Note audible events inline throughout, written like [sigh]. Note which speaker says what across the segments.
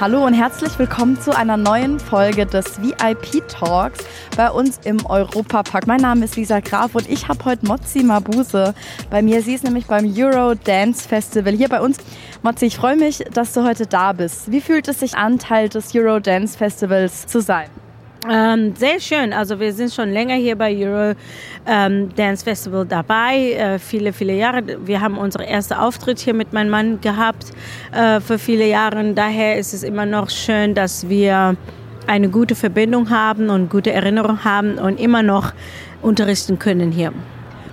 Speaker 1: Hallo und herzlich willkommen zu einer neuen Folge des VIP Talks bei uns im Europapark. Mein Name ist Lisa Graf und ich habe heute Mozzi Mabuse bei mir. Sie ist nämlich beim Euro Dance Festival hier bei uns. Mozzi, ich freue mich, dass du heute da bist. Wie fühlt es sich an, Teil des Euro Dance Festivals zu sein?
Speaker 2: Ähm, sehr schön. Also wir sind schon länger hier bei Euro ähm, Dance Festival dabei, äh, viele, viele Jahre. Wir haben unseren ersten Auftritt hier mit meinem Mann gehabt äh, für viele Jahre. Daher ist es immer noch schön, dass wir eine gute Verbindung haben und gute Erinnerung haben und immer noch unterrichten können hier.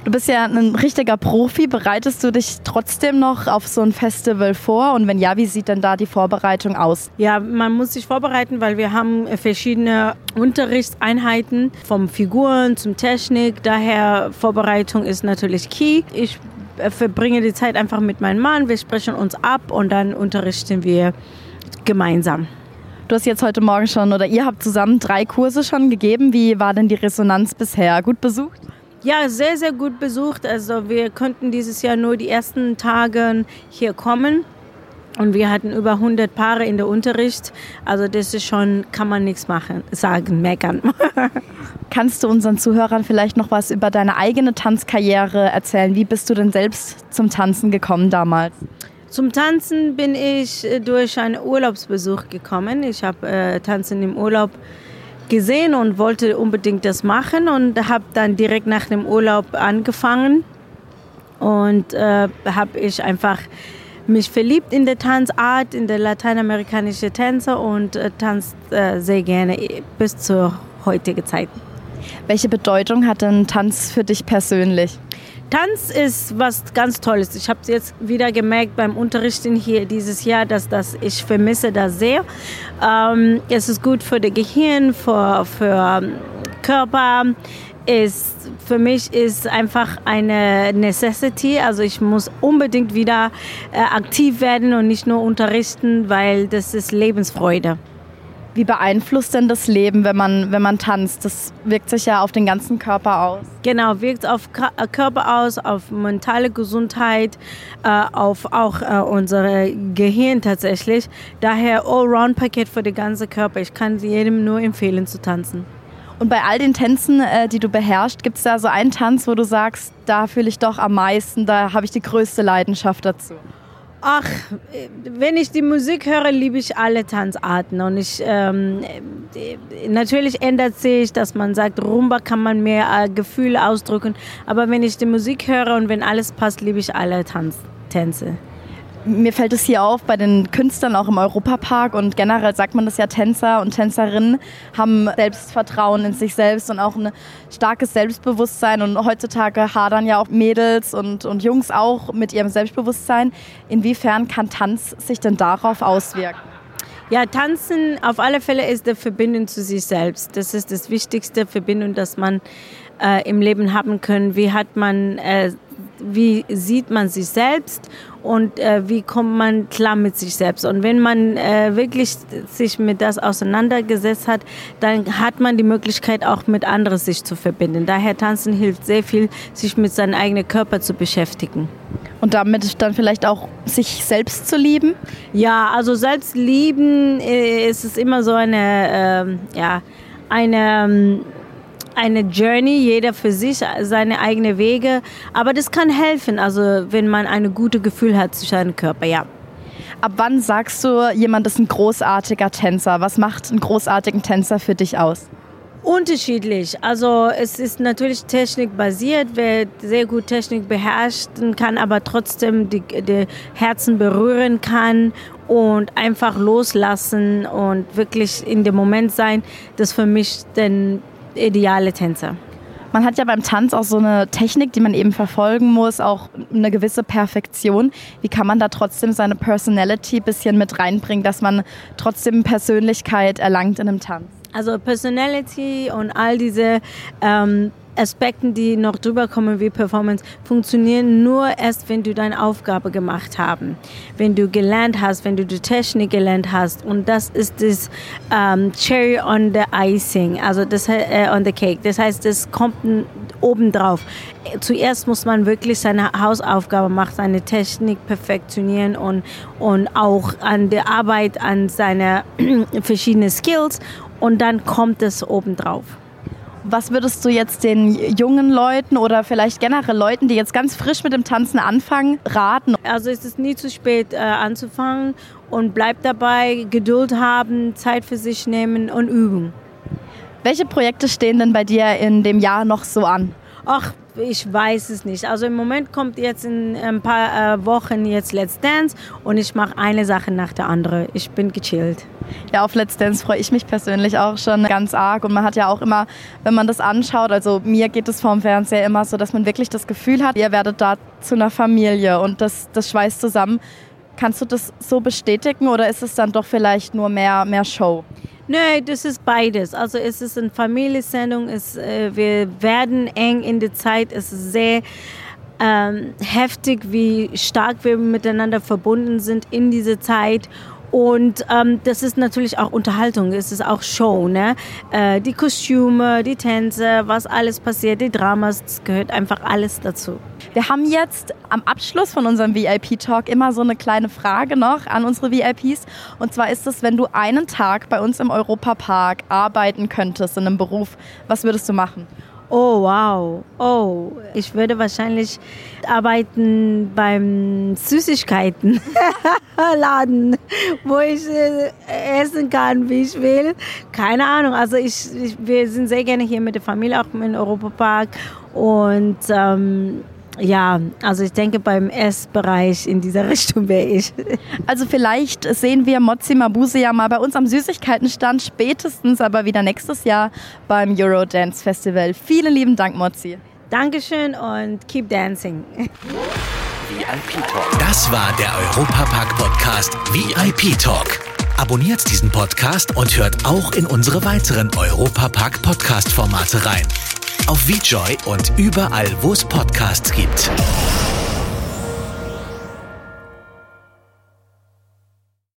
Speaker 1: Du bist ja ein richtiger Profi. Bereitest du dich trotzdem noch auf so ein Festival vor? Und wenn ja, wie sieht denn da die Vorbereitung aus?
Speaker 2: Ja, man muss sich vorbereiten, weil wir haben verschiedene Unterrichtseinheiten vom Figuren zum Technik. Daher Vorbereitung ist natürlich key. Ich verbringe die Zeit einfach mit meinem Mann. Wir sprechen uns ab und dann unterrichten wir gemeinsam.
Speaker 1: Du hast jetzt heute Morgen schon oder ihr habt zusammen drei Kurse schon gegeben. Wie war denn die Resonanz bisher? Gut besucht?
Speaker 2: Ja, sehr, sehr gut besucht. Also wir konnten dieses Jahr nur die ersten Tage hier kommen. Und wir hatten über 100 Paare in der Unterricht. Also das ist schon, kann man nichts machen, sagen, meckern. [laughs]
Speaker 1: Kannst du unseren Zuhörern vielleicht noch was über deine eigene Tanzkarriere erzählen? Wie bist du denn selbst zum Tanzen gekommen damals?
Speaker 2: Zum Tanzen bin ich durch einen Urlaubsbesuch gekommen. Ich habe äh, Tanzen im Urlaub gesehen und wollte unbedingt das machen und habe dann direkt nach dem Urlaub angefangen und äh, habe ich einfach mich verliebt in der Tanzart, in der lateinamerikanischen Tänze und äh, tanzt äh, sehr gerne bis zur heutigen Zeit.
Speaker 1: Welche Bedeutung hat denn Tanz für dich persönlich?
Speaker 2: Tanz ist was ganz Tolles. Ich habe es jetzt wieder gemerkt beim Unterrichten hier dieses Jahr, dass das ich vermisse das sehr. Ähm, es ist gut für das Gehirn, für, für ähm, Körper. Ist, für mich ist einfach eine Necessity. Also ich muss unbedingt wieder äh, aktiv werden und nicht nur unterrichten, weil das ist Lebensfreude.
Speaker 1: Wie beeinflusst denn das Leben, wenn man, wenn man tanzt? Das wirkt sich ja auf den ganzen Körper aus.
Speaker 2: Genau, wirkt auf äh, Körper aus, auf mentale Gesundheit, äh, auf auch äh, unser Gehirn tatsächlich. Daher Allround-Paket für den ganzen Körper. Ich kann jedem nur empfehlen zu tanzen.
Speaker 1: Und bei all den Tänzen, die du beherrschst, gibt es da so einen Tanz, wo du sagst, da fühle ich doch am meisten, da habe ich die größte Leidenschaft dazu?
Speaker 2: Ach, wenn ich die Musik höre, liebe ich alle Tanzarten. Und ich, ähm, natürlich ändert sich, dass man sagt, Rumba kann man mehr äh, Gefühle ausdrücken. Aber wenn ich die Musik höre und wenn alles passt, liebe ich alle Tanz Tänze
Speaker 1: mir fällt es hier auf, bei den Künstlern auch im Europapark und generell sagt man das ja, Tänzer und Tänzerinnen haben Selbstvertrauen in sich selbst und auch ein starkes Selbstbewusstsein. Und heutzutage hadern ja auch Mädels und, und Jungs auch mit ihrem Selbstbewusstsein. Inwiefern kann Tanz sich denn darauf auswirken?
Speaker 2: Ja, tanzen auf alle Fälle ist der Verbindung zu sich selbst. Das ist das wichtigste Verbindung, das man äh, im Leben haben kann. Wie hat man äh, wie sieht man sich selbst und äh, wie kommt man klar mit sich selbst. Und wenn man äh, wirklich sich mit das auseinandergesetzt hat, dann hat man die Möglichkeit auch mit anderen sich zu verbinden. Daher tanzen hilft sehr viel, sich mit seinem eigenen Körper zu beschäftigen.
Speaker 1: Und damit dann vielleicht auch sich selbst zu lieben?
Speaker 2: Ja, also selbst lieben äh, ist es immer so eine, ähm, ja, eine ähm, eine Journey, jeder für sich, seine eigenen Wege. Aber das kann helfen, also wenn man ein gutes Gefühl hat zu seinem Körper, ja.
Speaker 1: Ab wann sagst du, jemand ist ein großartiger Tänzer? Was macht einen großartigen Tänzer für dich aus?
Speaker 2: Unterschiedlich. Also es ist natürlich technikbasiert. Wer sehr gut Technik beherrscht, kann aber trotzdem die, die Herzen berühren kann und einfach loslassen und wirklich in dem Moment sein, das für mich den ideale Tänzer.
Speaker 1: Man hat ja beim Tanz auch so eine Technik, die man eben verfolgen muss, auch eine gewisse Perfektion. Wie kann man da trotzdem seine Personality ein bisschen mit reinbringen, dass man trotzdem Persönlichkeit erlangt in einem Tanz?
Speaker 2: Also Personality und all diese ähm, Aspekten, die noch drüber kommen wie Performance, funktionieren nur erst, wenn du deine Aufgabe gemacht haben, wenn du gelernt hast, wenn du die Technik gelernt hast und das ist das ähm, Cherry on the Icing, also das äh, on the Cake. Das heißt, das kommt obendrauf. Zuerst muss man wirklich seine Hausaufgabe machen, seine Technik perfektionieren und, und auch an der Arbeit an seine [clears throat] verschiedenen Skills und dann kommt es obendrauf.
Speaker 1: Was würdest du jetzt den jungen Leuten oder vielleicht generell Leuten, die jetzt ganz frisch mit dem Tanzen anfangen, raten?
Speaker 2: Also es ist nie zu spät äh, anzufangen und bleib dabei, Geduld haben, Zeit für sich nehmen und üben.
Speaker 1: Welche Projekte stehen denn bei dir in dem Jahr noch so an?
Speaker 2: Ach, ich weiß es nicht. Also im Moment kommt jetzt in ein paar äh, Wochen jetzt Let's Dance und ich mache eine Sache nach der anderen. Ich bin gechillt.
Speaker 1: Ja, auf Let's Dance freue ich mich persönlich auch schon ganz arg und man hat ja auch immer, wenn man das anschaut, also mir geht es vorm Fernseher immer so, dass man wirklich das Gefühl hat, ihr werdet da zu einer Familie und das, das schweißt zusammen. Kannst du das so bestätigen oder ist es dann doch vielleicht nur mehr, mehr Show?
Speaker 2: Nein, das ist beides. Also es ist eine Familiensendung, es, äh, wir werden eng in der Zeit, es ist sehr ähm, heftig, wie stark wir miteinander verbunden sind in dieser Zeit und ähm, das ist natürlich auch Unterhaltung, es ist auch Show. Ne? Äh, die Kostüme, die Tänze, was alles passiert, die Dramas, das gehört einfach alles dazu.
Speaker 1: Wir haben jetzt am Abschluss von unserem VIP-Talk immer so eine kleine Frage noch an unsere VIPs. Und zwar ist es, wenn du einen Tag bei uns im Europapark arbeiten könntest in einem Beruf, was würdest du machen?
Speaker 2: Oh, wow. Oh, ich würde wahrscheinlich arbeiten beim Süßigkeitenladen, [laughs] wo ich äh, essen kann, wie ich will. Keine Ahnung. Also ich, ich, wir sind sehr gerne hier mit der Familie, auch im Europapark. Und ähm, ja, also ich denke beim Essbereich in dieser [laughs] Richtung wäre ich.
Speaker 1: Also vielleicht sehen wir Mozzi Mabuse ja mal bei uns am Süßigkeitenstand, spätestens aber wieder nächstes Jahr beim Eurodance Festival. Vielen lieben Dank, Mozzi.
Speaker 2: Dankeschön und keep dancing.
Speaker 3: VIP Talk. Das war der Europapark Podcast VIP Talk. Abonniert diesen Podcast und hört auch in unsere weiteren Europapark Podcast Formate rein auf VJoy und überall, wo es Podcasts gibt.